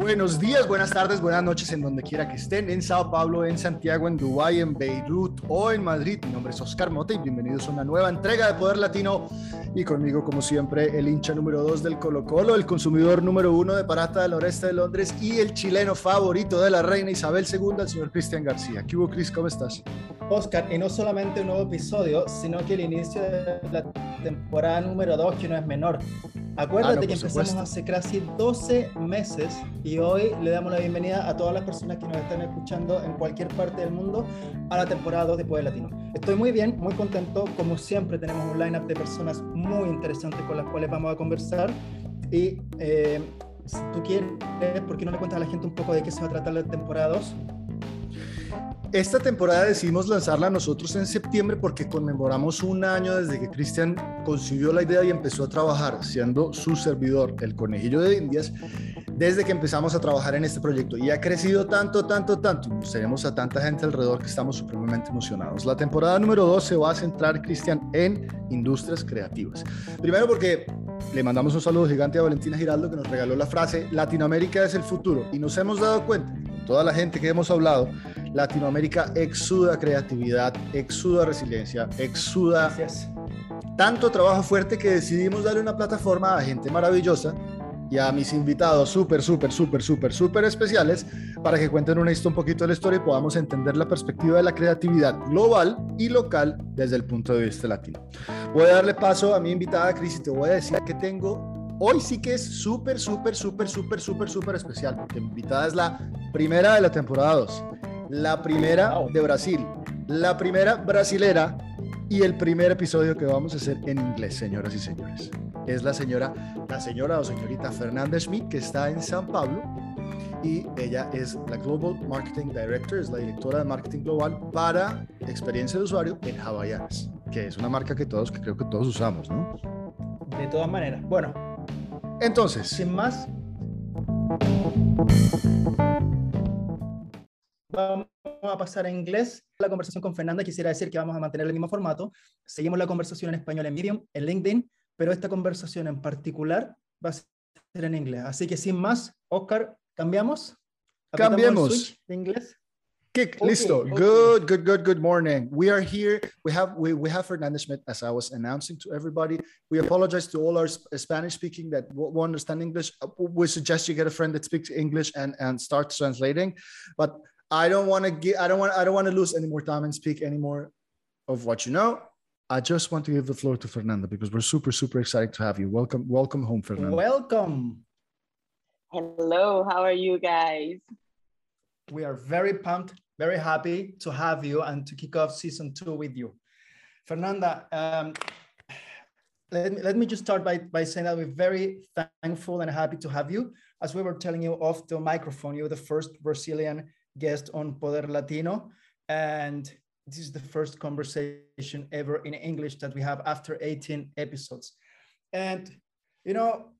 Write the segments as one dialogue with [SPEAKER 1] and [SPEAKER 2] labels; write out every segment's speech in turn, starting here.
[SPEAKER 1] Buenos días, buenas tardes, buenas noches en donde quiera que estén, en Sao Paulo, en Santiago, en Dubái, en Beirut o en Madrid. Mi nombre es Oscar Mota y bienvenidos a una nueva entrega de Poder Latino y conmigo como siempre el hincha número 2 del Colo Colo, el consumidor número 1 de Parata del Noreste de Londres y el chileno favorito de la reina Isabel II, el señor Cristian García. ¿Qué hubo, Cris? ¿Cómo estás?
[SPEAKER 2] Oscar, y no solamente un nuevo episodio, sino que el inicio de la temporada número 2, que no es menor. Acuérdate ah, que empezamos hace casi 12 meses y hoy le damos la bienvenida a todas las personas que nos están escuchando en cualquier parte del mundo a la temporada 2 de Poder Latino. Estoy muy bien, muy contento. Como siempre, tenemos un lineup de personas muy interesantes con las cuales vamos a conversar. Y eh, si tú quieres, ¿por qué no le cuentas a la gente un poco de qué se va a tratar la temporada 2?
[SPEAKER 1] Esta temporada decidimos lanzarla nosotros en septiembre porque conmemoramos un año desde que Cristian concibió la idea y empezó a trabajar, siendo su servidor, el conejillo de Indias, desde que empezamos a trabajar en este proyecto. Y ha crecido tanto, tanto, tanto. Nos tenemos a tanta gente alrededor que estamos supremamente emocionados. La temporada número 2 se va a centrar, Cristian, en industrias creativas. Primero porque le mandamos un saludo gigante a Valentina Giraldo que nos regaló la frase Latinoamérica es el futuro. Y nos hemos dado cuenta, toda la gente que hemos hablado, Latinoamérica exuda creatividad, exuda resiliencia, exuda tanto trabajo fuerte que decidimos darle una plataforma a gente maravillosa y a mis invitados súper, súper, súper, súper, súper especiales para que cuenten una historia, un poquito de la historia y podamos entender la perspectiva de la creatividad global y local desde el punto de vista latino. Voy a darle paso a mi invitada Cris y te voy a decir que tengo hoy sí que es súper, súper, súper, súper, súper, súper especial porque mi invitada es la primera de la temporada 2 la primera de Brasil, la primera brasilera y el primer episodio que vamos a hacer en inglés, señoras y señores. Es la señora, la señora o señorita Fernanda Schmidt, que está en San Pablo y ella es la Global Marketing Director, es la directora de marketing global para experiencia de usuario en Havaianas, que es una marca que todos, que creo que todos usamos, ¿no?
[SPEAKER 2] De todas maneras. Bueno,
[SPEAKER 1] entonces,
[SPEAKER 2] sin más, Vamos a pasar a inglés. La conversación con Fernanda quisiera decir que vamos a mantener el mismo formato. Seguimos la conversación en español en Medium, en LinkedIn, pero esta conversación en particular va a ser en inglés. Así que sin más, Oscar, ¿cambiamos?
[SPEAKER 1] Cambiemos.
[SPEAKER 2] De inglés.
[SPEAKER 1] Kick, okay, listo. Okay. Good, good, good, good morning. We are here. We have we, we have Fernanda Schmidt, as I was announcing to everybody. We apologize to all our Spanish speaking that won't understand English. We suggest you get a friend that speaks English and and start translating. But I don't want to get I don't want I don't want to lose any more time and speak any more of what you know. I just want to give the floor to Fernanda because we're super super excited to have you. Welcome welcome home Fernanda.
[SPEAKER 2] Welcome.
[SPEAKER 3] Hello, how are you guys?
[SPEAKER 2] We are very pumped, very happy to have you and to kick off season 2 with you. Fernanda, um, let me, let me just start by, by saying that we're very thankful and happy to have you. As we were telling you off the microphone, you're the first Brazilian guest on Poder Latino. And this is the first conversation ever in English that we have after 18 episodes. And, you know,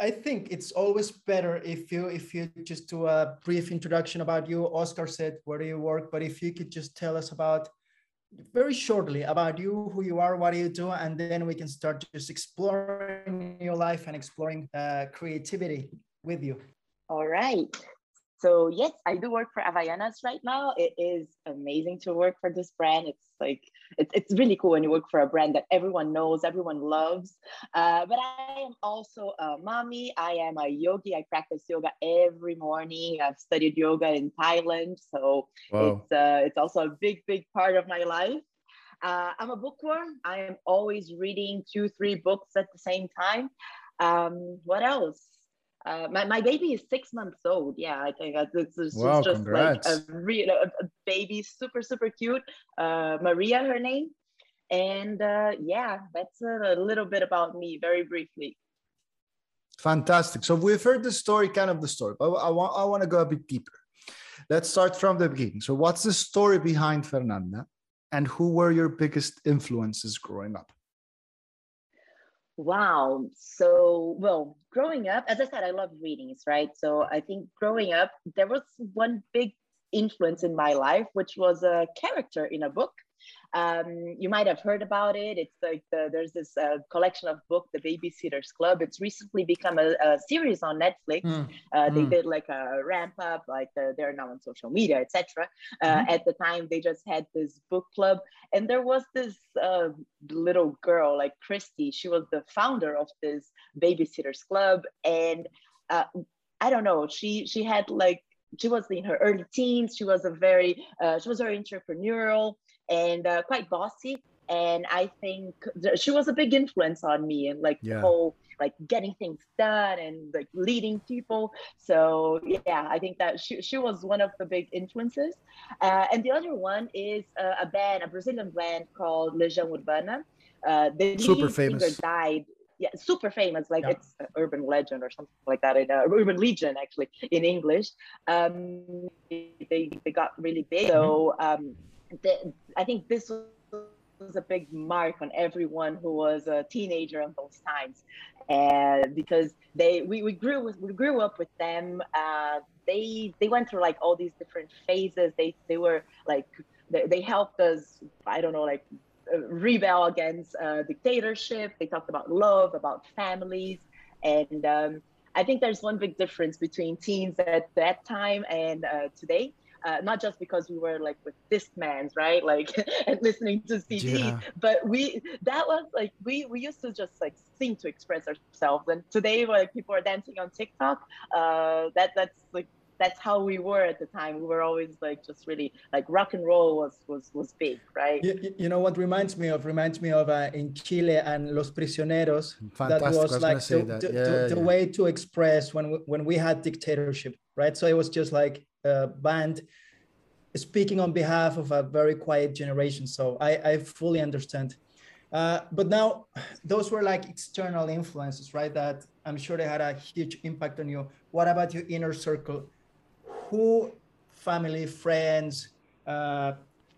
[SPEAKER 2] I think it's always better if you if you just do a brief introduction about you. Oscar said, where do you work? But if you could just tell us about very shortly about you, who you are, what do you do, and then we can start just exploring your life and exploring uh, creativity with you.
[SPEAKER 3] All right. So yes, I do work for Havaianas right now. It is amazing to work for this brand. It's like it's, it's really cool when you work for a brand that everyone knows, everyone loves. Uh, but I am also a mommy. I am a yogi. I practice yoga every morning. I've studied yoga in Thailand, so wow. it's uh, it's also a big big part of my life. Uh, I'm a bookworm. I am always reading two three books at the same time. Um, what else? Uh, my, my baby is six months old. Yeah, I think is wow, just congrats. like a real a, a, baby, super super cute. Uh, Maria, her name, and uh, yeah, that's a, a little bit about me, very briefly.
[SPEAKER 1] Fantastic. So we've heard the story, kind of the story, but I want I want to go a bit deeper. Let's start from the beginning. So, what's the story behind Fernanda, and who were your biggest influences growing up?
[SPEAKER 3] Wow. So, well, growing up, as I said, I love readings, right? So, I think growing up, there was one big influence in my life, which was a character in a book. Um, you might have heard about it. It's like the, there's this uh, collection of book, The Babysitters Club. It's recently become a, a series on Netflix. Mm. Uh, they mm. did like a ramp up, like uh, they're now on social media, etc. Uh, mm-hmm. At the time, they just had this book club, and there was this uh, little girl, like Kristy. She was the founder of this Babysitters Club, and uh, I don't know. She she had like she was in her early teens. She was a very uh, she was very entrepreneurial and uh, quite bossy. And I think she was a big influence on me and like yeah. the whole like getting things done and like leading people. So yeah, I think that she, she was one of the big influences. Uh, and the other one is uh, a band, a Brazilian band called Legião Urbana. Uh, the
[SPEAKER 1] super famous
[SPEAKER 3] died yeah, super famous. Like yeah. it's urban legend or something like that. In uh, urban legion, actually, in English. Um, they they got really big. So um, the, I think this was a big mark on everyone who was a teenager in those times, and because they we, we grew we grew up with them. Uh, they they went through like all these different phases. They they were like they, they helped us. I don't know like rebel against uh, dictatorship. They talked about love, about families, and um, I think there's one big difference between teens at that time and uh, today. Uh, not just because we were like with Discmans, right? Like and listening to CD, yeah. but we that was like we we used to just like sing to express ourselves. And today, like people are dancing on TikTok, uh, that that's like that's how we were at the time. We were always like just really like rock and roll was was was big, right?
[SPEAKER 2] You, you know what reminds me of reminds me of uh, in Chile and Los Prisioneros. Fantastic. That was like the, that. the, yeah, the, yeah. the, way to express when we, when we had dictatorship, right? So it was just like a band speaking on behalf of a very quiet generation. So I, I fully understand. Uh, but now those were like external influences, right? That I'm sure they had a huge impact on you. What about your inner circle? who family, friends, uh,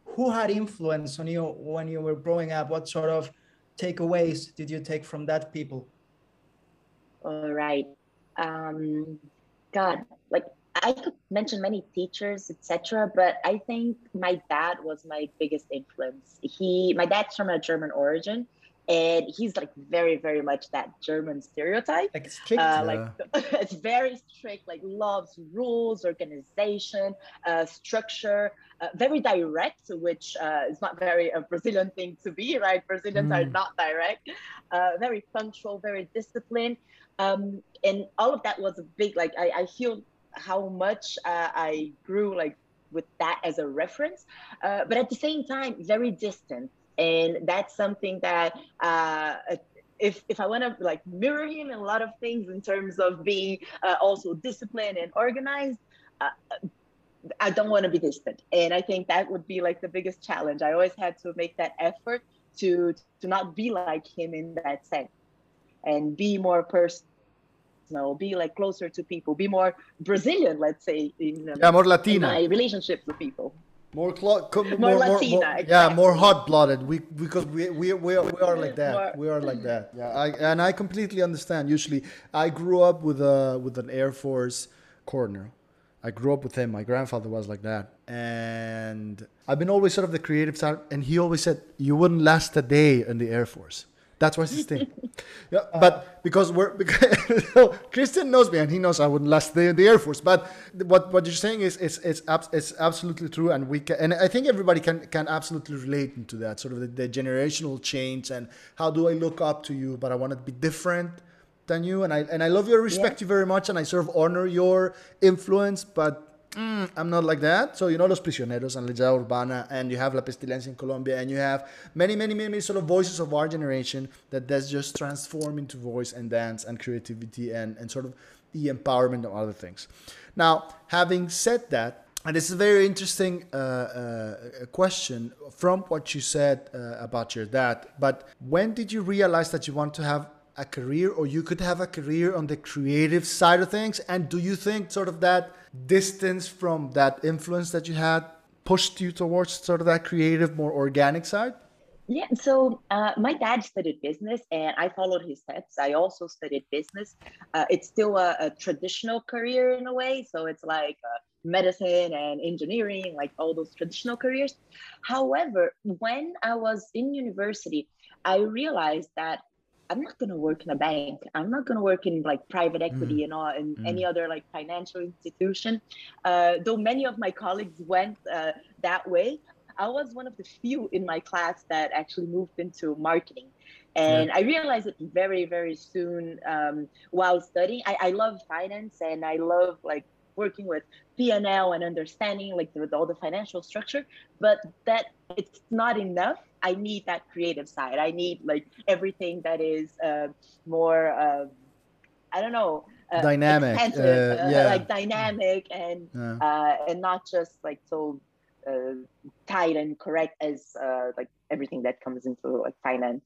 [SPEAKER 2] who had influence on you when you were growing up? What sort of takeaways did you take from that people?
[SPEAKER 3] All right. Um, God, like I could mention many teachers, etc., but I think my dad was my biggest influence. He, my dad's from a German origin, and he's like very very much that german stereotype
[SPEAKER 2] like strict
[SPEAKER 3] uh, like it's very strict like loves rules organization uh, structure uh, very direct which uh, is not very a brazilian thing to be right brazilians mm. are not direct uh, very punctual very disciplined um, and all of that was a big like i, I feel how much uh, i grew like with that as a reference but at the same time very distant and that's something that uh, if if I want to like mirror him in a lot of things in terms of being uh, also disciplined and organized, uh, I don't want to be distant. And I think that would be like the biggest challenge. I always had to make that effort to to not be like him in that sense, and be more personal, be like closer to people, be more Brazilian, let's say, in, um,
[SPEAKER 1] yeah, more Latina,
[SPEAKER 3] in my relationships with people.
[SPEAKER 1] More, cl- more, more, Latina, more, exactly. yeah, more hot-blooded. We because we we we are, we are like that. More. We are like that. Yeah, I, and I completely understand. Usually, I grew up with a with an Air Force corner. I grew up with him. My grandfather was like that, and I've been always sort of the creative side. And he always said, "You wouldn't last a day in the Air Force." That's why his thing. yeah, but because we're because Cristian knows me and he knows I wouldn't last the, the Air Force. But what what you're saying is it's it's it's absolutely true, and we can, and I think everybody can can absolutely relate to that sort of the, the generational change and how do I look up to you, but I want to be different than you, and I and I love you, respect yeah. you very much, and I sort of honor your influence, but Mm, I'm not like that. So you know Los Prisioneros and Legião Urbana, and you have La Pestilencia in Colombia, and you have many, many, many many sort of voices of our generation that does just transform into voice and dance and creativity and, and sort of the empowerment of other things. Now, having said that, and this is a very interesting uh, uh, question from what you said uh, about your dad. But when did you realize that you want to have a career or you could have a career on the creative side of things? And do you think sort of that distance from that influence that you had pushed you towards sort of that creative, more organic side?
[SPEAKER 3] Yeah, so uh, my dad studied business and I followed his steps. I also studied business. Uh, it's still a, a, traditional career in a way. So it's like uh, medicine and engineering, like all those traditional careers. However, when I was in university, I realized that I'm not going to work in a bank. I'm not going to work in like private equity mm. and all, in mm. any other like financial institution. Uh, though many of my colleagues went uh, that way, I was one of the few in my class that actually moved into marketing. And yeah. I realized it very, very soon um, while studying. I, I love finance and I love like working with P&L and understanding like with all the financial structure, but that it's not enough. I need that creative side. I need like everything that is uh, more, uh, I don't know,
[SPEAKER 1] uh, dynamic, uh,
[SPEAKER 3] uh, yeah. like dynamic and yeah. Uh, and not just like so tight and correct as like everything that comes into like finance.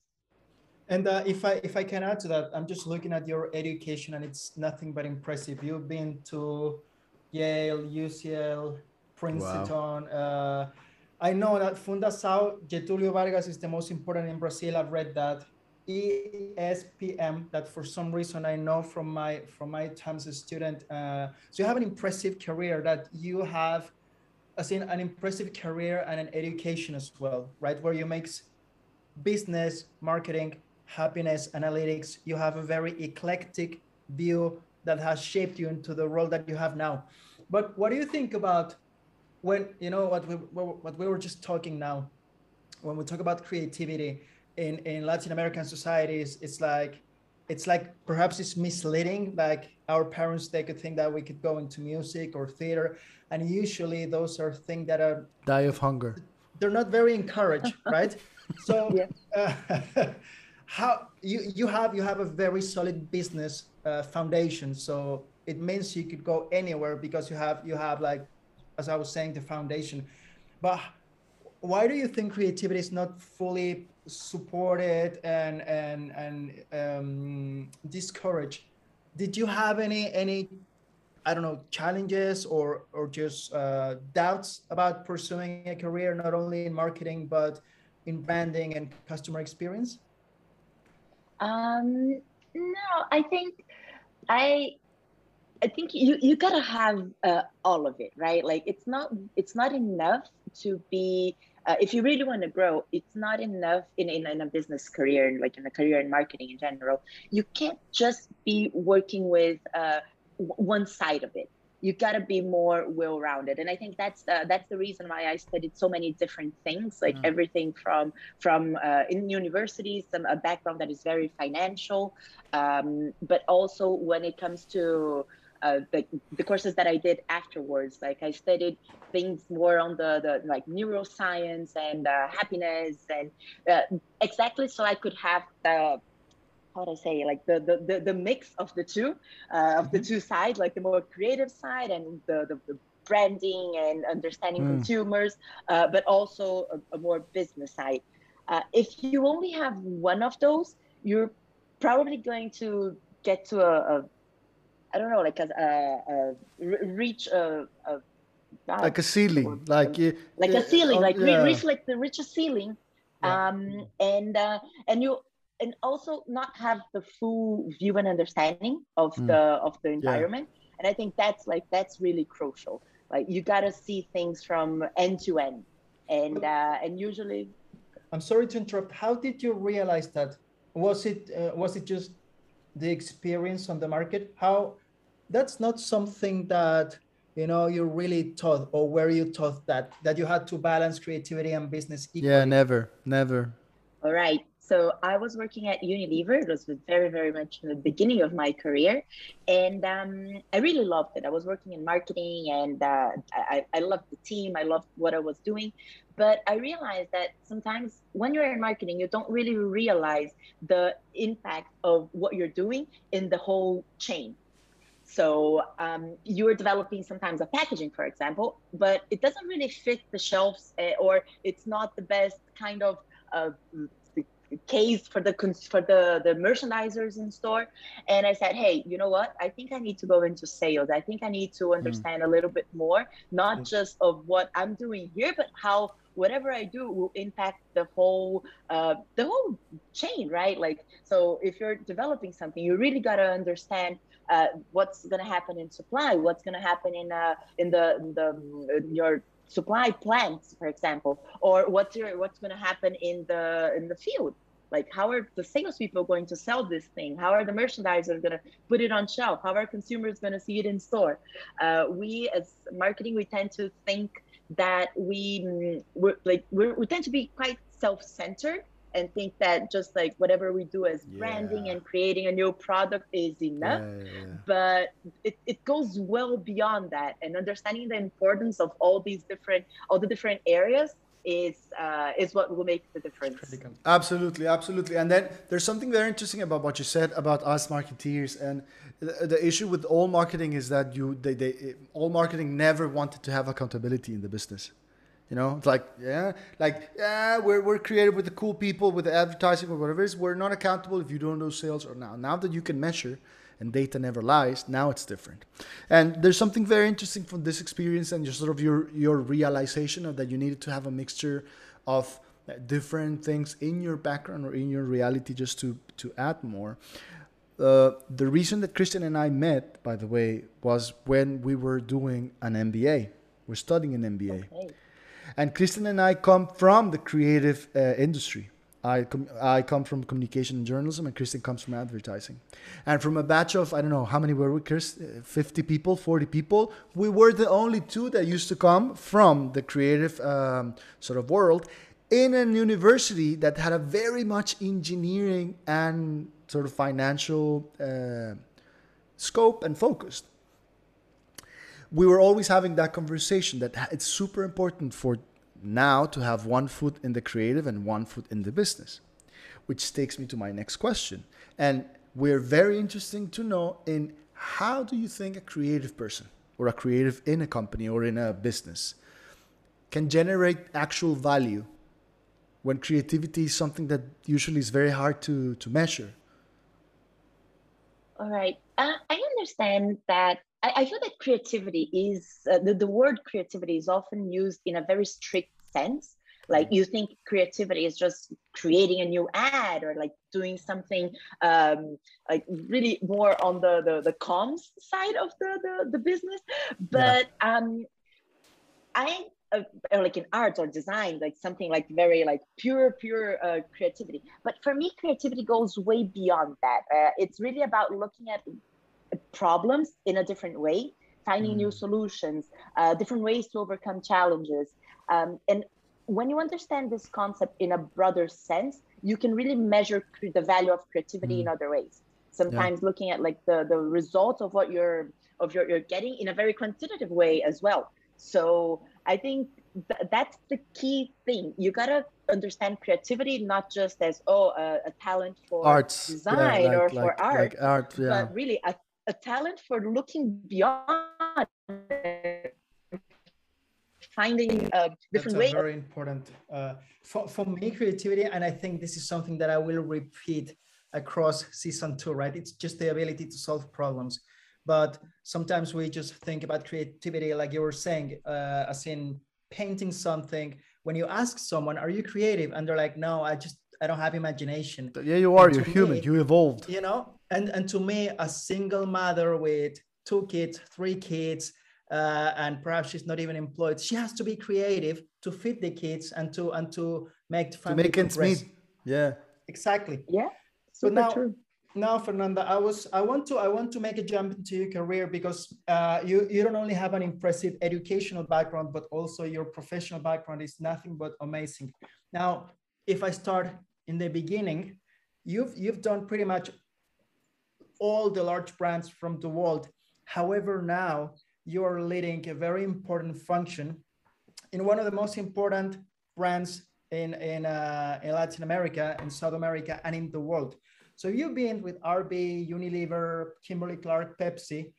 [SPEAKER 2] And uh, if I if I can add to that, I'm just looking at your education, and it's nothing but impressive. You've been to Yale, UCL, Princeton. Wow. I know that Fundação Getúlio Vargas is the most important in Brazil. I've read that. ESPM, that for some reason I know from my from my time as a student. Uh, so you have an impressive career that you have, as in an impressive career and an education as well, right? Where you mix business, marketing, happiness, analytics. You have a very eclectic view that has shaped you into the role that you have now. But what do you think about when you know what we what we were just talking now? When we talk about creativity in in Latin American societies, it's like it's like perhaps it's misleading. Like our parents, they could think that we could go into music or theater, and usually those are things that are
[SPEAKER 1] die of hunger.
[SPEAKER 2] They're not very encouraged, right? So. Yeah. Uh, how you you have you have a very solid business uh, foundation so it means you could go anywhere because you have you have like as i was saying the foundation. But why do you think creativity is not fully supported and and and um, discouraged? Did you have any any i don't know challenges or or just uh, doubts about pursuing a career not only in marketing but in branding and customer experience?
[SPEAKER 3] Um, no, I think I I think you you gotta have uh, all of it, right? Like it's not it's not enough to be uh, if you really want to grow. It's not enough in, in in a business career, and like in a career in marketing in general. You can't just be working with uh, one side of it you got to be more well-rounded and i think that's the, that's the reason why i studied so many different things like mm. everything from from uh, in universities some a background that is very financial um, but also when it comes to uh, the, the courses that I did afterwards, like I studied things more on the, the like neuroscience and uh, happiness and uh, exactly so I could have the how to say like the the the, the mix of the two uh, of the mm-hmm. two sides like the more creative side and the the, the branding and understanding mm. consumers uh, but also a, a, more business side uh, if you only have one of those you're probably going to get to a, a I don't know like a, a, a reach a, a
[SPEAKER 1] like a ceiling like
[SPEAKER 3] like a ceiling like yeah. reach like the richest ceiling yeah. um and uh, and you and also not have the full view and understanding of mm. the of the environment yeah. and i think that's like that's really crucial like you got to see things from end to end and uh, and usually
[SPEAKER 2] i'm sorry to interrupt how did you realize that was it uh, was it just the experience on the market how that's not something that you know you really taught or where you taught that that you had to balance creativity and business
[SPEAKER 1] equally? yeah never never
[SPEAKER 3] all right so I was working at Unilever. It was very, very much in the beginning of my career. And um, I really loved it. I was working in marketing and uh, I, I loved the team. I loved what I was doing. But I realized that sometimes when you're in marketing, you don't really realize the impact of what you're doing in the whole chain. So um, you're developing sometimes a packaging, for example, but it doesn't really fit the shelves uh, or it's not the best kind of uh, case for the for the the merchandisers in store and i said hey you know what i think i need to go into sales i think i need to mm. understand mm. a little bit more not mm. just of what i'm doing here but how whatever I do will impact the whole uh, the whole chain, right? Like, so if you're developing something, you really got to understand uh, what's going to happen in supply, what's going to happen in uh, in the the in your supply plants, for example, or what's your what's going to happen in the in the field. Like, how are the salespeople going to sell this thing? How are the merchandisers going to put it on shelf? How are consumers going to see it in store? Uh, we, as marketing, we tend to think that we mm, we're, like we're, we tend to be quite self-centered and think that just like whatever we do as yeah. branding and creating a new product is enough. Yeah, yeah, but it, it goes well beyond that and understanding the importance of all these different all the different areas is uh, is what will make the difference.
[SPEAKER 1] Absolutely, absolutely. And then there's something very interesting about what you said about us marketeers. And the, the issue with all marketing is that you they, they all marketing never wanted to have accountability in the business. You know, it's like yeah, like yeah, we're we're creative with the cool people with the advertising or whatever it is. We're not accountable if you don't do sales or now. Now that you can measure and data never lies, now it's different. And there's something very interesting from this experience and just sort of your your realization of that you needed to have a mixture of different things in your background or in your reality just to to add more. Uh, the reason that Cristian and I met, by the way, was when we were doing an MBA. We're studying an MBA. Okay. And Cristian and I come from the creative uh, industry. I, com- I come from communication and journalism, and Cristian comes from advertising. And from a batch of, I don't know, how many were we, Chris? Uh, 50 people, 40 people. We were the only two that used to come from the creative um, sort of world in an university that had a very much engineering and sort of financial uh, scope and focused we were always having that conversation that it's super important for now to have one foot in the creative and one foot in the business which takes me to my next question. And we're very interesting to know in how do you think a creative person or a creative in a company or in a business can generate actual value when creativity is something that usually is very hard to, to measure?
[SPEAKER 3] All right. Uh, i understand that I, I feel that creativity is uh, the, the word creativity is often used in a very strict sense. Like you think creativity is just creating a new ad or like doing something um, like really more on the, the the comms side of the the, the business. But yeah. um i uh, like in art or design like something like very like pure pure uh, creativity. But for me creativity goes way beyond that. Uh, it's really about looking at problems in a different way, finding mm. new solutions, uh, different ways to overcome challenges. Um, and when you understand this concept in a broader sense, you can really measure the value of creativity mm. in other ways. Sometimes yeah. looking at like the the result of what you're of your you're getting in a very quantitative way as well. So I think th- that's the key thing. You gotta understand creativity not just as oh a, a talent for
[SPEAKER 1] arts
[SPEAKER 3] design yeah, like, or
[SPEAKER 1] like,
[SPEAKER 3] for art,
[SPEAKER 1] like art yeah.
[SPEAKER 3] but really a a talent for looking beyond finding uh, different ways.
[SPEAKER 2] very important uh, for, for me creativity and i think this is something that i will repeat across season two right? It's just the ability to solve problems. But sometimes we just think about creativity like you were saying uh, as in painting something. When you ask someone are you creative? and they're like no i just i don't have imagination.
[SPEAKER 1] Yeah you are you're human you evolved.
[SPEAKER 2] you know and and to me a single mother with two kids three kids uh, and perhaps she's not even employed she has to be creative to feed the kids and to and to make the family
[SPEAKER 1] to make ends meet yeah.
[SPEAKER 2] Exactly.
[SPEAKER 3] Yeah
[SPEAKER 2] so now true. now fernanda i was i want to i want to make a jump into your career because uh, you you don't only have an impressive educational background but also your professional background is nothing but amazing. Now if i start in the beginning you've you've done pretty much all the large brands from the world. However, now you're leading a very important function in one of the most important brands in, in, uh, in Latin America, in South America, and in the world. So you've been with RB, Unilever, Kimberly Clark, Pepsi,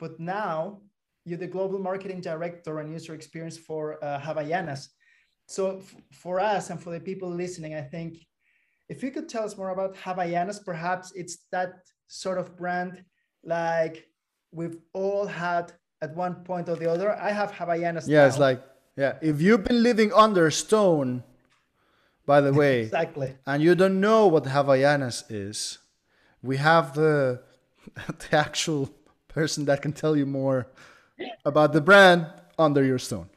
[SPEAKER 2] but now you're the global marketing director and user experience for uh, Havaianas. So for us and for the people listening, I think if you could tell us more about Havaianas, perhaps it's that sort of brand like we've all had at one point or the other. I have Havaianas.
[SPEAKER 1] Yeah, now. it's like Yeah, if you've been living under a stone, by the way,
[SPEAKER 2] exactly,
[SPEAKER 1] and you don't know what Havaianas is, we have the the actual person that can tell you more about the brand under your stone.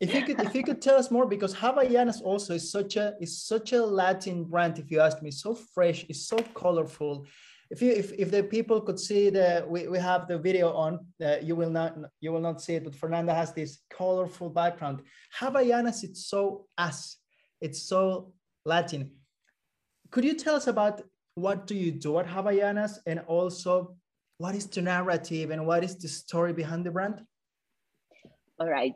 [SPEAKER 2] If you could, if you could tell us more, because Havaianas also is such a is such a Latin brand. If you ask me, so fresh, it's so colorful. If you if, if the people could see the we, we have the video on, uh, you will not you will not see it. But Fernanda has this colorful background. Havaianas, it's so us, it's so Latin. Could you tell us about what do you do at Havaianas, and also what is the narrative and what is the story behind the brand?
[SPEAKER 3] All right.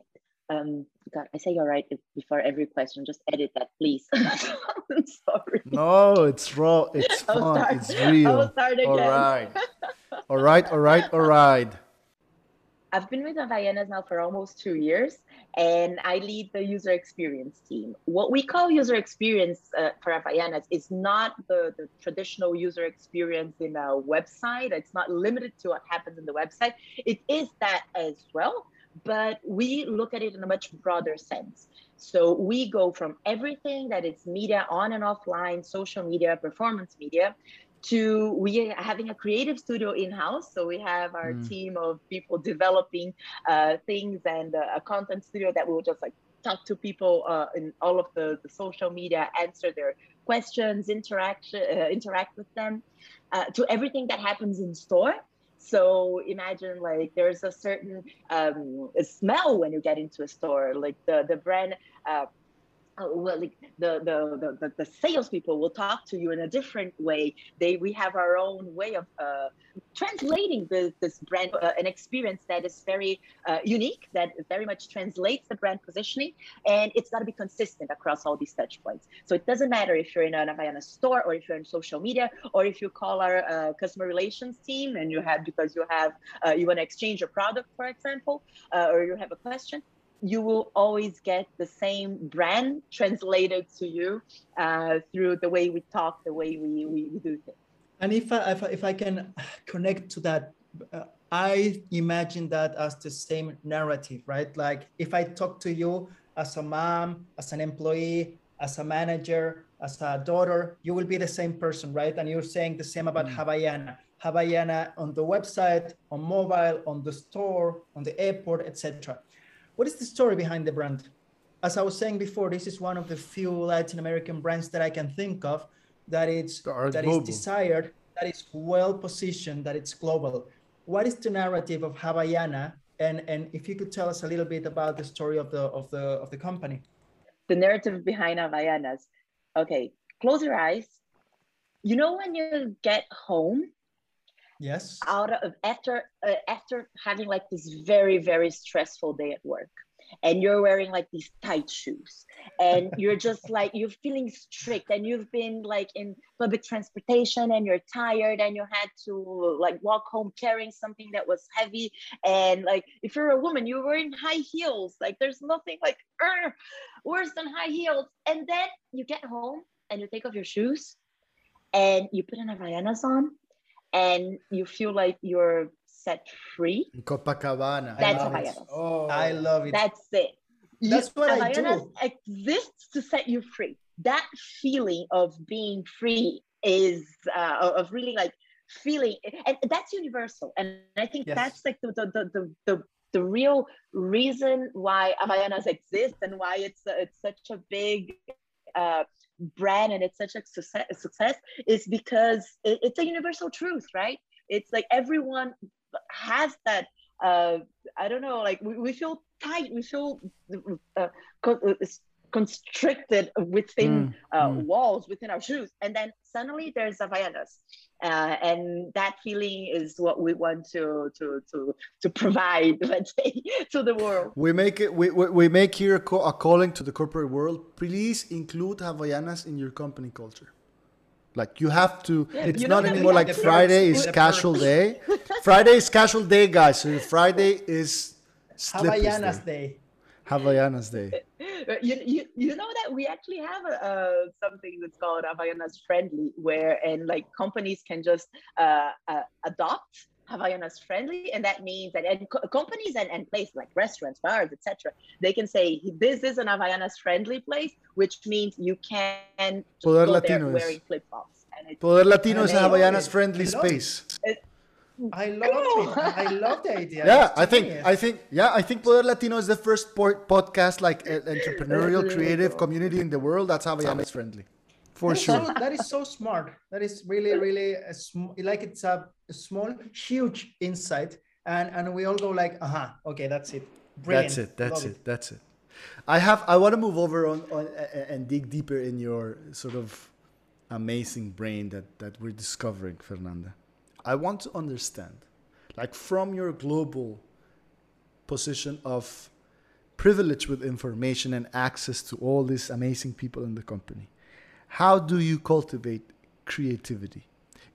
[SPEAKER 3] Um, God, I say you're right before every question. Just edit that, please. sorry.
[SPEAKER 1] No, it's raw. It's fun. Start, it's real.
[SPEAKER 3] I will start again.
[SPEAKER 1] All right. all right. All right. All right.
[SPEAKER 3] I've been with Havaianas now for almost two years, and I lead the user experience team. What we call user experience uh, for Havaianas is not the, the traditional user experience in a website. It's not limited to what happens in the website. It is that as well, but we look at it in a much broader sense. So we go from everything that is media on and offline, social media, performance media, to we are having a creative studio in-house so we have our mm. team of people developing uh, things and uh, a content studio that will just like talk to people uh, in all of the, the social media answer their questions interaction uh, interact with them uh, to everything that happens in store so imagine like there's a certain um, smell when you get into a store like the the brand uh, uh, well, like the, the the the salespeople will talk to you in a different way. They we have our own way of uh, translating this this brand, uh, an experience that is very uh, unique, that very much translates the brand positioning, and it's got to be consistent across all these touch points. So it doesn't matter if you're in an Havaiana store or if you're in social media or if you call our uh, customer relations team and you have because you have you want to exchange a product, for example, or you have a question you will always get the same brand translated to you uh, through the way we talk, the way we, we, we do things.
[SPEAKER 2] And if I, if I, if I can connect to that, uh, I imagine that as the same narrative, right? Like if I talk to you as a mom, as an employee, as a manager, as a daughter, you will be the same person, right? And you're saying the same about mm. Havaiana. Havaiana on the website, on mobile, on the store, on the airport, etc. What is the story behind the brand? As I was saying before, this is one of the few Latin American brands that I can think of that it's that is desired, that is well positioned, that it's global. What is the narrative of Havaiana? And and if you could tell us a little bit about the story of the of the of the company.
[SPEAKER 3] The narrative behind Havaianas. Okay, close your eyes. You know when you get home
[SPEAKER 2] yes.
[SPEAKER 3] Out of after uh, after having like this very very stressful day at work and you're wearing like these tight shoes and you're just like you're feeling strict and you've been like in public transportation and you're tired and you had to like walk home carrying something that was heavy and like if you're a woman you're wearing high heels like there's nothing like worse than high heels and then you get home and you take off your shoes and you put an Havaianas on and you feel like you're set free.
[SPEAKER 1] In Copacabana.
[SPEAKER 3] That's Havaianas.
[SPEAKER 2] Oh, I love it.
[SPEAKER 3] That's it.
[SPEAKER 2] That's you, what Havaianas
[SPEAKER 3] I do. exists to set you free. That feeling of being free is uh, of really like feeling, and that's universal. And I think yes. that's like the the, the the the the real reason why Havaianas exists and why it's it's such a big uh, brand and it's such a success, success is because it, it's a universal truth, right? It's like everyone has that. Uh, I don't know, like we, we feel tight, we feel uh, constricted within mm, uh, mm. walls, within our shoes. And then suddenly there's Havaianas. Uh, and that feeling is what we want to to to to provide, let's say, to the world.
[SPEAKER 1] We make it. We, we make here a, a calling to the corporate world. Please include Havaianas in your company culture. Like you have to. Yeah, it's not anymore like Friday is casual day. Friday is casual day, guys. So Friday is
[SPEAKER 2] Havaianas day. day.
[SPEAKER 1] Havaianas Day.
[SPEAKER 3] you, you, you know that we actually have a, uh, something that's called Havaianas Friendly, where and like companies can just uh, uh, adopt Havaianas friendly, and that means that and co- companies and, and places like restaurants, bars, etc., they can say this is an Havaianas friendly place, which means you can
[SPEAKER 1] Poder
[SPEAKER 3] go
[SPEAKER 1] Latino
[SPEAKER 3] there
[SPEAKER 1] is-
[SPEAKER 3] wearing flip flops. And it's,
[SPEAKER 1] Poder Latino is a
[SPEAKER 2] I love
[SPEAKER 1] Havaianas friendly
[SPEAKER 2] I love
[SPEAKER 1] space.
[SPEAKER 2] I love it. I love the idea.
[SPEAKER 1] Yeah, I think
[SPEAKER 2] genius.
[SPEAKER 1] I think yeah, I think Poder Latino is the first po- podcast like uh, entrepreneurial
[SPEAKER 3] really
[SPEAKER 1] creative
[SPEAKER 3] cool.
[SPEAKER 1] community in the world that's Havaianas friendly. For
[SPEAKER 2] That is
[SPEAKER 1] sure.
[SPEAKER 2] so- that is so smart. That is really, really a sm- like it's a, a small, huge insight, and and we all go like, uh huh, okay, that's it. Brilliant.
[SPEAKER 1] That's it. That's
[SPEAKER 2] Love
[SPEAKER 1] it. That's it. I have. I want to move over on, on a- and dig deeper in your sort of amazing brain that that we're discovering, Fernanda. I want to understand, like from your global position of privilege with information and access to all these amazing people in the company, how do you cultivate creativity?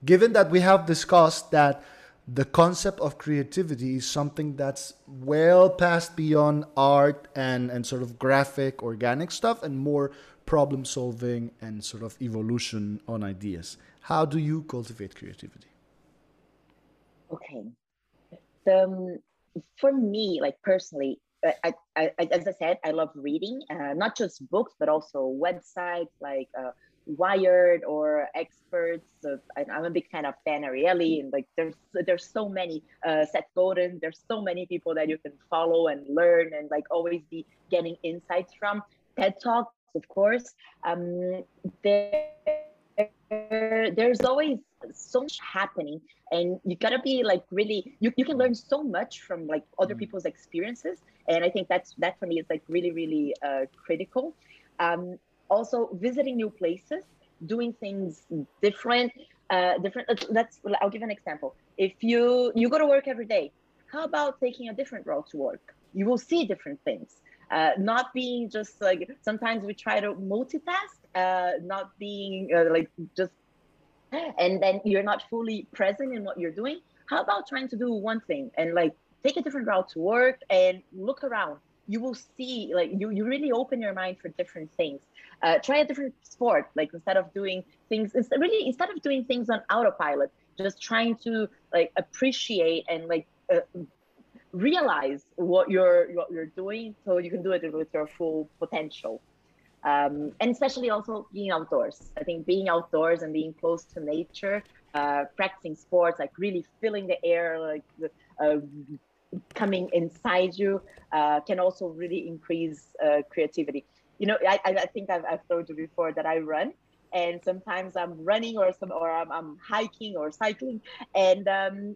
[SPEAKER 1] Given that we have discussed that the concept of creativity is something that's well past beyond art and, and sort of graphic, organic stuff and more problem solving and sort of evolution on ideas. How do you cultivate creativity?
[SPEAKER 3] Okay. Um, for me, like personally, I, I, I, as I said, I love reading, uh, not just books, but also websites like uh, Wired or experts. Uh, I, I'm a big fan of Dan Ariely, and like there's there's so many uh, Seth Godin. There's so many people that you can follow and learn, and like always be getting insights from. TED Talks, of course. Um, there, there's always so much happening and you gotta be like really you, you can learn so much from like other
[SPEAKER 1] Mm.
[SPEAKER 3] people's experiences. And i think that's that for me is like really really uh, critical. Um, also visiting new places doing things different uh, different let's- let's i'll give an example. If you you go to work every day how about taking a different route to work? You will see different things. Uh, not being just like sometimes we try to multitask uh, not being uh, like just and then you're not fully present in what you're doing how about trying to do one thing and like take a different route to work and look around? You will see like you, you really open your mind for different things. Uh, try a different sport like instead of doing things it's really instead of doing things on autopilot just trying to like appreciate and like uh, realize what you're what you're doing so you can do it with your full potential um, and especially also being outdoors. I think being outdoors and being close to nature, uh, practicing sports, like really feeling the air, like uh, coming inside you, uh, can also really increase uh, creativity. You know, I, I think I've, I've told you before that I run, and sometimes I'm running or some or I'm, I'm hiking or cycling, and um,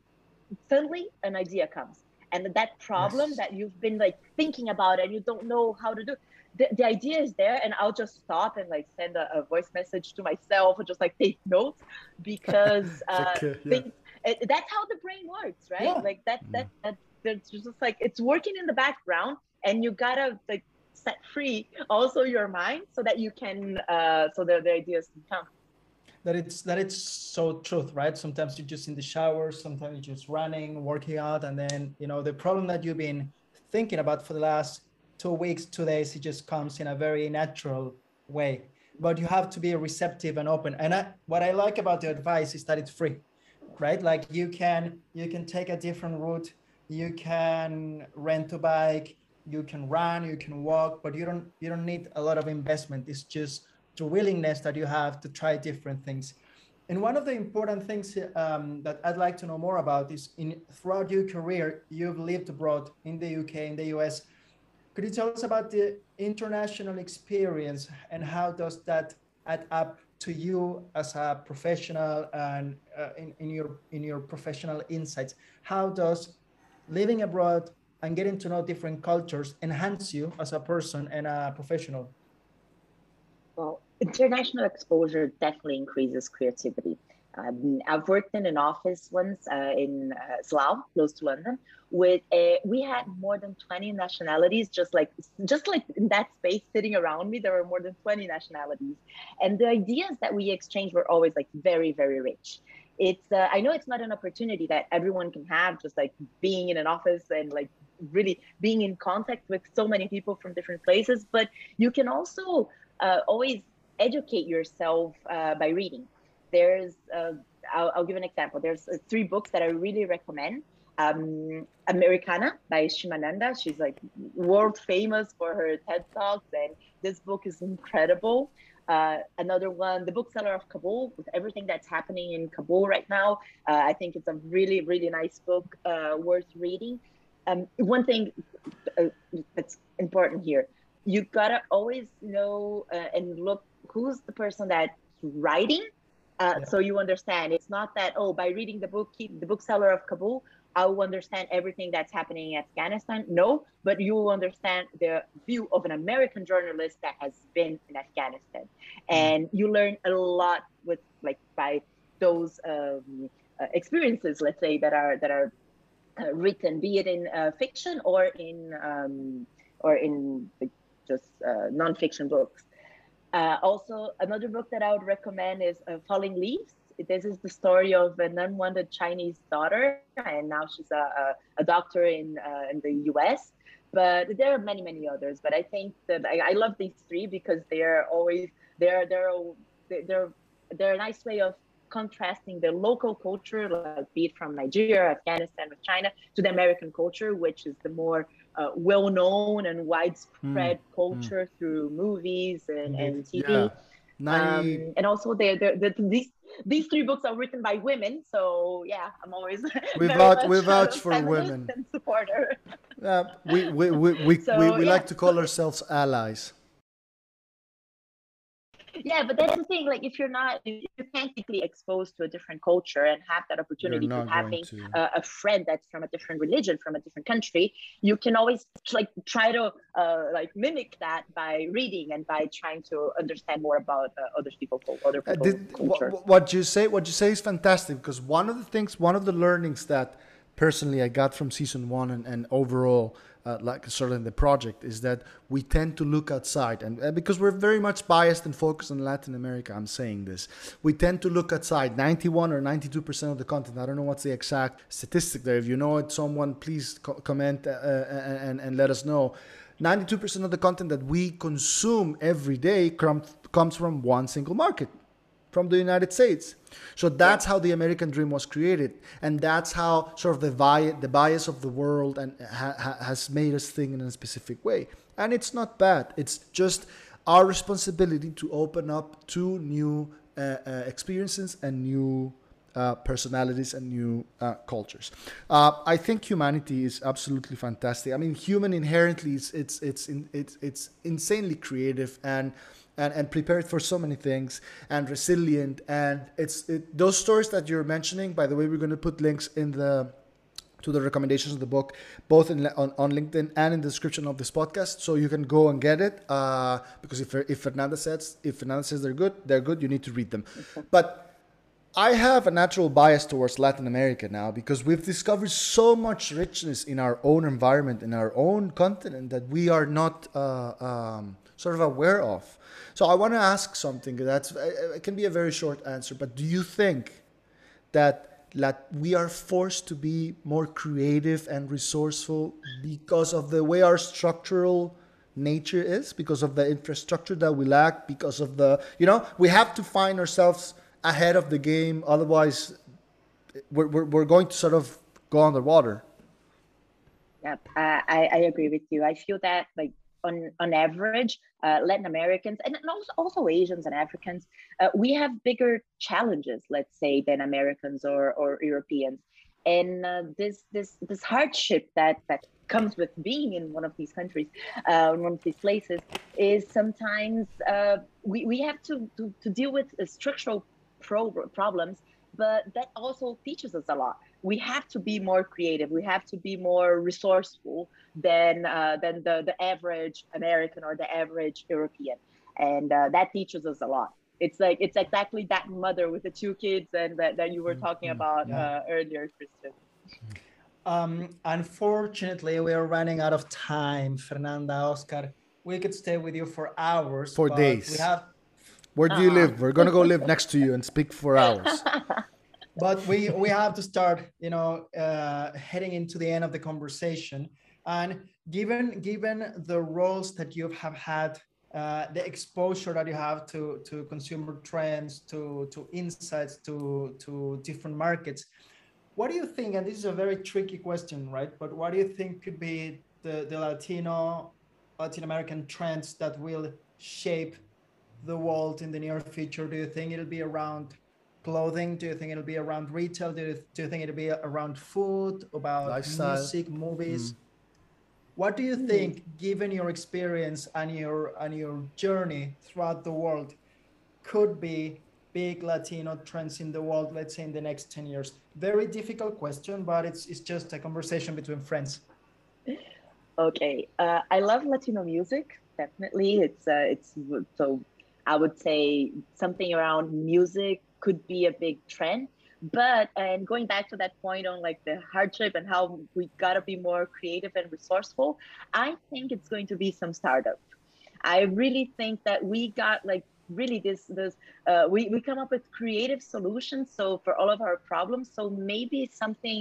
[SPEAKER 3] suddenly an idea comes, and that problem
[SPEAKER 1] Yes.
[SPEAKER 3] that you've been like thinking about and you don't know how to do the, the idea is there and i'll just stop and like send a, a voice message to myself or just like take notes because uh,
[SPEAKER 1] Okay, yeah.
[SPEAKER 3] things, it, that's how the brain works right
[SPEAKER 2] Yeah.
[SPEAKER 3] like that that that that's just like it's working in the background and you gotta like set free also your mind so that you can uh so that the ideas can come
[SPEAKER 2] that it's that it's so truth right sometimes you're just in the shower sometimes you're just running working out and then you know the problem that you've been thinking about for the last two weeks two days it just comes in a very natural way. But you have to be receptive and open. And I, what i like about the advice is that it's free right? Like you can you can take a different route. You can rent a bike. You can run. You can walk. But you don't you don't need a lot of investment. It's just the willingness that you have to try different things. And one of the important things um, that i'd like to know more about is in throughout your career you've lived abroad in the uk in the us could you tell us about the international experience and how does that add up to you as a professional and uh, in, in your in your professional insights how does living abroad and getting to know different cultures enhance you as a person and a professional
[SPEAKER 3] Well, international exposure definitely increases creativity. Um, I've worked in an office once uh, in uh, Slough, close to London, with a, we had more than 20 nationalities, just like just like in that space sitting around me, there were more than 20 nationalities, and the ideas that we exchanged were always like very very rich. It's uh, I know it's not an opportunity that everyone can have, just like being in an office and like really being in contact with so many people from different places, but you can also uh, always educate yourself uh, by reading. There's, uh, I'll, I'll, give an example. There's uh, three books that I really recommend. Um, Americanah by Chimamanda. She's like world famous for her TED Talks, and this book is incredible. Uh, another one, The Bookseller of Kabul, with everything that's happening in Kabul right now. Uh, I think it's a really, really nice book, worth reading. Um, one thing that's important here you gotta always know and look who's the person that's writing uh, yeah. so you understand it's not that oh by reading the book keep the bookseller of kabul i will understand everything that's happening in afghanistan no but you will understand the view of an american journalist that has been in afghanistan mm-hmm. and you learn a lot with like by those um, uh, experiences let's say that are that are uh, written be it in uh, fiction or in um, or in just uh, nonfiction books. Uh, also, another book that I would recommend is uh, Falling Leaves. This is the story of an unwanted Chinese daughter, and now she's a, a, a doctor in uh, in the U.S. But there are many, many others. But I think that I, I love these three because they are always they're they're they're they're a nice way of contrasting the local culture, like be it from Nigeria, Afghanistan, or China, to the American culture, which is the more uh, well-known and widespread mm. culture mm. through movies and, and TV. Yeah. Um, and also, they the, these these three books are written by women. So yeah, I'm always
[SPEAKER 1] we vouch we vouch for women
[SPEAKER 3] and supporter.
[SPEAKER 1] Yeah, we we we we, so, we, we yeah. like to call ourselves allies
[SPEAKER 3] yeah but that's the thing like if you're not if you can't be exposed to a different culture and have that opportunity of having to. a, a, friend that's from a different religion from a different country you can always like try to uh, like mimic that by reading and by trying to understand more about uh, other people other people uh, did, culture.
[SPEAKER 1] What, what you say what you say is fantastic because one of the things one of the learnings that personally I got from season one and, and overall uh, like certainly the project is that we tend to look outside. And uh, because we're very much biased and focused on latin america i'm saying this. We tend to look outside. 91 or 92 percent of the content i don't know what's the exact statistic there. If you know it someone please co- comment uh, uh and, and let us know. 92% of the content that we consume every day com- comes from one single market from the United States. So that's how the American dream was created, and that's how sort of the bias, the bias of the world and ha, has made us think in a specific way. And it's not bad. It's just our responsibility to open up to new uh, uh, experiences and new uh, personalities and new uh, cultures. Uh, I think humanity is absolutely fantastic. I mean, human inherently is it's it's in, it's it's insanely creative and and, and prepared for so many things and resilient. And it's it, those stories that you're mentioning by the way we're going to put links in the to the recommendations of the book both in on, on linkedin and in the description of this podcast. So you can go and get it uh, because if, if fernanda says if fernanda says they're good they're good you need to read them. But I have a natural bias towards Latin America now because we've discovered so much richness in our own environment, in our own continent, that we are not uh, um, sort of aware of. So I want to ask something that's it can be a very short answer, but do you think that that we are forced to be more creative and resourceful because of the way our structural nature is, because of the infrastructure that we lack, because of the you know we have to find ourselves ahead of the game, otherwise we're we're, we're going to sort of go underwater.
[SPEAKER 3] Yep, uh, I I agree with you. I feel that like on, on average, uh, Latin Americans and also, also Asians and Africans, uh, we have bigger challenges, let's say, than Americans or, or Europeans. And uh, this this this hardship that that comes with being in one of these countries, uh, in one of these places, is sometimes uh, we, we have to, to, to deal with structural pro- problems, but that also teaches us a lot we have to be more creative. We have to be more resourceful than uh, than the, the average American or the average European, and uh, that teaches us a lot. It's like it's exactly that mother with the two kids and that, that you were talking mm-hmm. about yeah. uh, earlier, Cristian.
[SPEAKER 2] Um, unfortunately, we are running out of time, Fernanda, Oscar. We could stay with you for hours.
[SPEAKER 1] For days. We have. Where do you uh-huh. live? We're gonna go live next to you and speak for hours.
[SPEAKER 2] but we we have to start you know uh, heading into the end of the conversation and given given the roles that you have had uh, the exposure that you have to to consumer trends, to to insights, to to different markets. What do you think? And this is a very tricky question, right? But what do you think could be the the Latino Latin American trends that will shape the world in the near future? Do you think it'll be around clothing? Do you think it'll be around retail? Do you, do you think it'll be around food, about Lifestyle. music, movies? Mm. What do you hmm. think, given your experience and your and your journey throughout the world, could be big Latino trends in the world, let's say in the next 10 years? Very difficult question, but it's it's just a conversation between friends.
[SPEAKER 3] Okay. Uh, I love Latino music, definitely. It's uh, it's so I would say something around music could be a big trend. But and going back to that point on like the hardship and how we got to be more creative and resourceful i think it's going to be some startup. I really think that we got like really this this uh, we, we come up with creative solutions so for all of our problems. So maybe something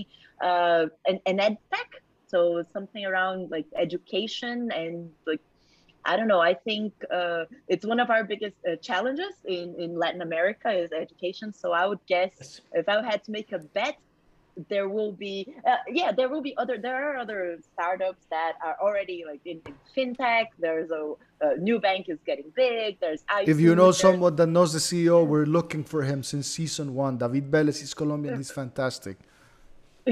[SPEAKER 3] uh an, an ed tech. So something around like education and like I don't know. I think uh, it's one of our biggest uh, challenges in, in Latin America is education. So I would guess if I had to make a bet, there will be uh, yeah there will be other there are other startups that are already like in, in fintech. There's a, a, bank is getting big. There's
[SPEAKER 1] if you know someone that knows the ceo we're looking for him since season one. David Vélez is colombian he's fantastic.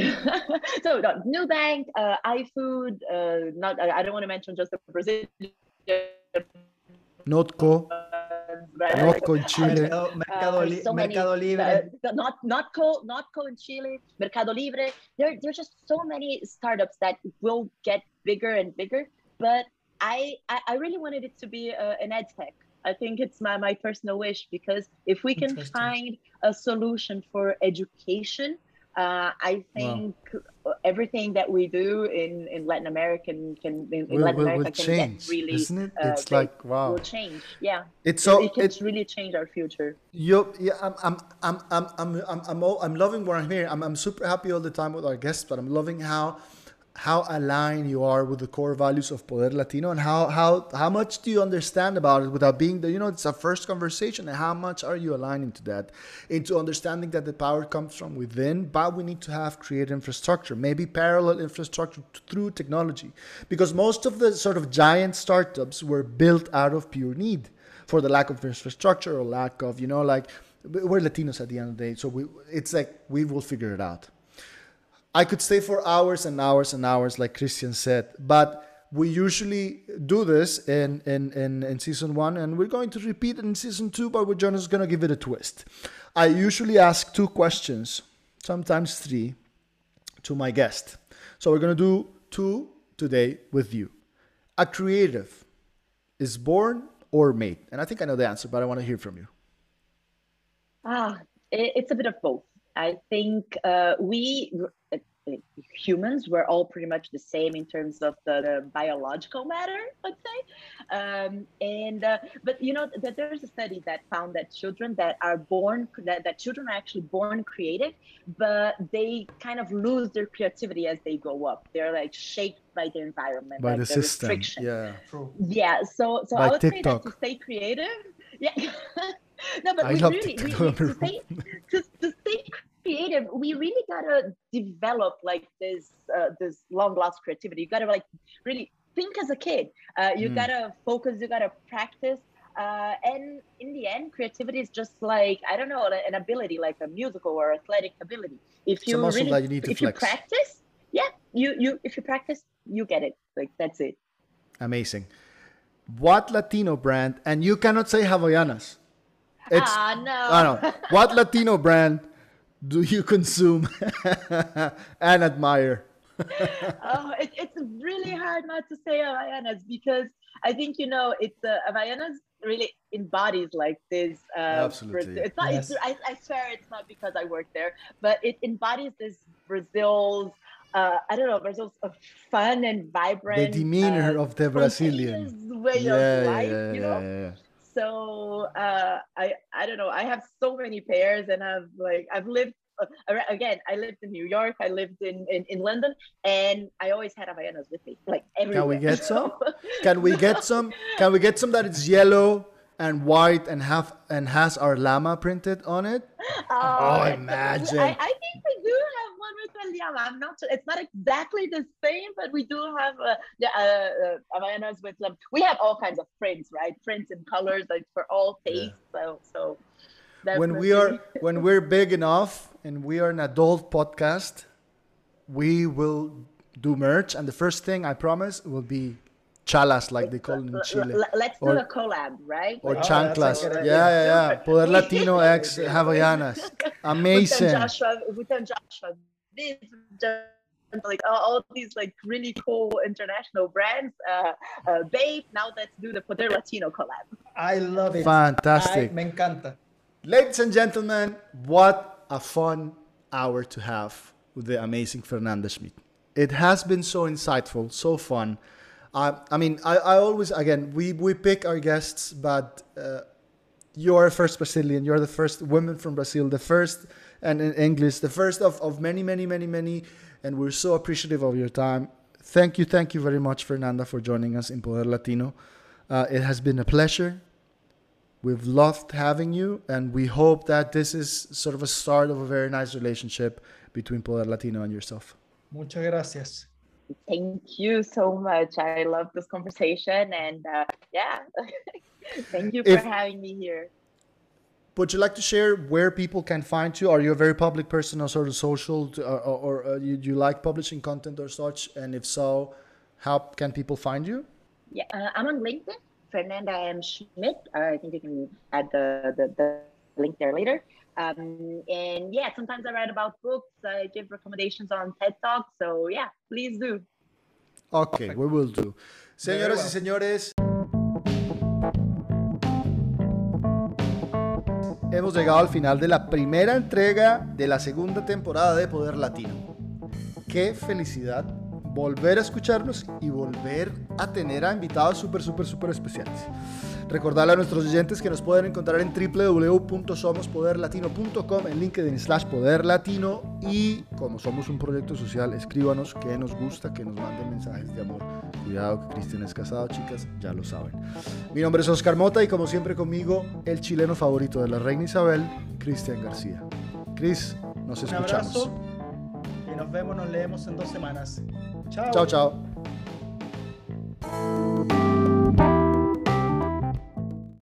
[SPEAKER 3] So Nubank, uh, iFood, uh, not I, I don't want to mention just the Brazilian
[SPEAKER 1] Notco. Notco in Chile.
[SPEAKER 2] Mercado, uh, so Mercado Libre.
[SPEAKER 3] Uh, not Notco, Notco in Chile. Mercado Libre. There, there's just so many startups that will get bigger and bigger. But I, I, I really wanted it to be uh, an ed tech. I think it's my, my personal wish because if we can find a solution for education uh, I think wow. everything that we do in, in Latin America can, can in will, Latin America will can
[SPEAKER 1] change,
[SPEAKER 3] really
[SPEAKER 1] isn't it? Uh, it's like wow,
[SPEAKER 3] will change. Yeah,
[SPEAKER 1] it's so
[SPEAKER 3] it, it can really change our future.
[SPEAKER 1] You, yeah, I'm I'm I'm I'm I'm I'm I'm, I'm loving what I'm hearing. I'm I'm super happy all the time with our guests, but I'm loving how how aligned you are with the core values of Poder Latino and how how how much do you understand about it without being the you know it's a first conversation and how much are you aligning to that into understanding that the power comes from within but we need to have create infrastructure maybe parallel infrastructure through technology. Because most of the sort of giant startups were built out of pure need for the lack of infrastructure or lack of you know like we're Latinos at the end of the day so we it's like we will figure it out I could stay for hours and hours and hours, like Cristian said, but we usually do this in, in, in, in season one, and we're going to repeat it in season two, but we're just going to give it a twist. I usually ask two questions, sometimes three, to my guest. So we're going to do two today with you. A creative is born or made? And I think I know the answer, but I want to hear from you.
[SPEAKER 3] Ah, it's a bit of both. I think uh, we uh, humans were all pretty much the same in terms of the, the biological matter, let's say. Um, and uh, but you know that there's a study that found that children that are born that, that children are actually born creative, but they kind of lose their creativity as they grow up. They're like shaped by the environment,
[SPEAKER 1] by the, the system. Yeah. True.
[SPEAKER 3] Yeah. So so by I would TikTok. say that to stay creative. Yeah. no, but I we really we, we, to, stay, to, to stay creative, we really gotta develop like this uh, this long lost creativity. You gotta like really think as a kid. Uh, you mm. gotta focus. You gotta practice. Uh, and in the end, creativity is just like I don't know an ability, like a musical or athletic ability. If you really, you if flex. you practice, yeah, you you if you practice, you get it. Like that's it.
[SPEAKER 1] Amazing. What Latino brand? And you cannot say Havaianas.
[SPEAKER 3] It's, ah, no. I
[SPEAKER 1] know. What Latino brand do you consume and admire?
[SPEAKER 3] oh, it, it's really hard not to say Havaianas because I think you know it's uh, Havaianas really embodies like this.
[SPEAKER 1] Uh, Absolutely.
[SPEAKER 3] It's not. Yes. It's, I, I swear it's not because I work there, but it embodies this Brazil's. Uh, I don't know, Brazil's a fun and vibrant.
[SPEAKER 1] The demeanor uh, of the Brazilian
[SPEAKER 3] way yeah, of life, yeah, you know. So uh, I I don't know. I have so many pairs, and I've like I've lived uh, again. I lived in New York. I lived in in, in London, and I always had Havaianas with me, like everywhere.
[SPEAKER 1] Can we get some? Can we get some? Can we get some that is yellow and white and have and has our llama printed on it?
[SPEAKER 3] Uh,
[SPEAKER 1] oh, imagine!
[SPEAKER 3] I, I think we do have one with the llama. I'm not sure. It's not exactly the same, but we do have uh, the uh, uh, with them. We have all kinds of prints, right? Prints and colors, like for all tastes. Yeah. So so.
[SPEAKER 1] When we are when we're big enough and we are an adult podcast, we will do merch, and the first thing I promise will be chalas, like they call it in Chile.
[SPEAKER 3] Let's or, do a collab, right?
[SPEAKER 1] Or oh, chanclas. Yeah, yeah, yeah. Poder Latino X Havaianas. Amazing. With
[SPEAKER 3] Joshua, with Joshua, this, like all these like really cool international brands. Uh, uh, Babe, now let's do the Poder Latino collab.
[SPEAKER 2] I love it.
[SPEAKER 1] Fantastic.
[SPEAKER 2] I, me encanta.
[SPEAKER 1] Ladies and gentlemen, what a fun hour to have with the amazing Fernanda Schmid. It has been so insightful, so fun. Uh, I mean, I, I always, again, we, we pick our guests, but uh, you're the first Brazilian, you're the first woman from Brazil, the first, and in English, the first of, of many, many, many, many, and we're so appreciative of your time. Thank you, thank you very much, Fernanda, for joining us in Poder Latino. Uh, it has been a pleasure. We've loved having you, and we hope that this is sort of a start of a very nice relationship between Poder Latino and yourself.
[SPEAKER 2] Muchas gracias.
[SPEAKER 3] Thank you so much. I love this conversation, and uh, yeah, thank you for if, having me here.
[SPEAKER 1] Would you like to share where people can find you? Are you a very public person or sort of social, to, or, or, or you, you like publishing content or such? And if so, how can people find you?
[SPEAKER 3] Yeah, uh, I'm on LinkedIn, Fernanda M. Schmid. Uh, I think you can add the, the, the link there later. Um, and yeah, sometimes I write about books. I give recommendations on TED Talks. So yeah, please do.
[SPEAKER 1] Okay, we will do. Señoras y señores, hemos llegado al final de la primera entrega de la segunda temporada de Poder Latino. Qué felicidad volver a escucharnos y volver a tener a invitados súper, súper, súper especiales. Recordarle a nuestros oyentes que nos pueden encontrar en www.somospoderlatino.com, en LinkedIn slash Poder Latino y como somos un proyecto social, escríbanos que nos gusta, que nos manden mensajes de amor. Cuidado que Cristian es casado, chicas, ya lo saben. Mi nombre es Oscar Mota y como siempre conmigo, el chileno favorito de la reina Isabel, Cristian García. Cris, nos escuchamos.
[SPEAKER 2] Un abrazo y nos vemos, nos leemos en dos semanas.
[SPEAKER 1] 招招。